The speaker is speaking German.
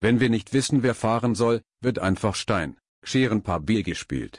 Wenn wir nicht wissen wer fahren soll, wird einfach Stein, Scheren Papier gespielt.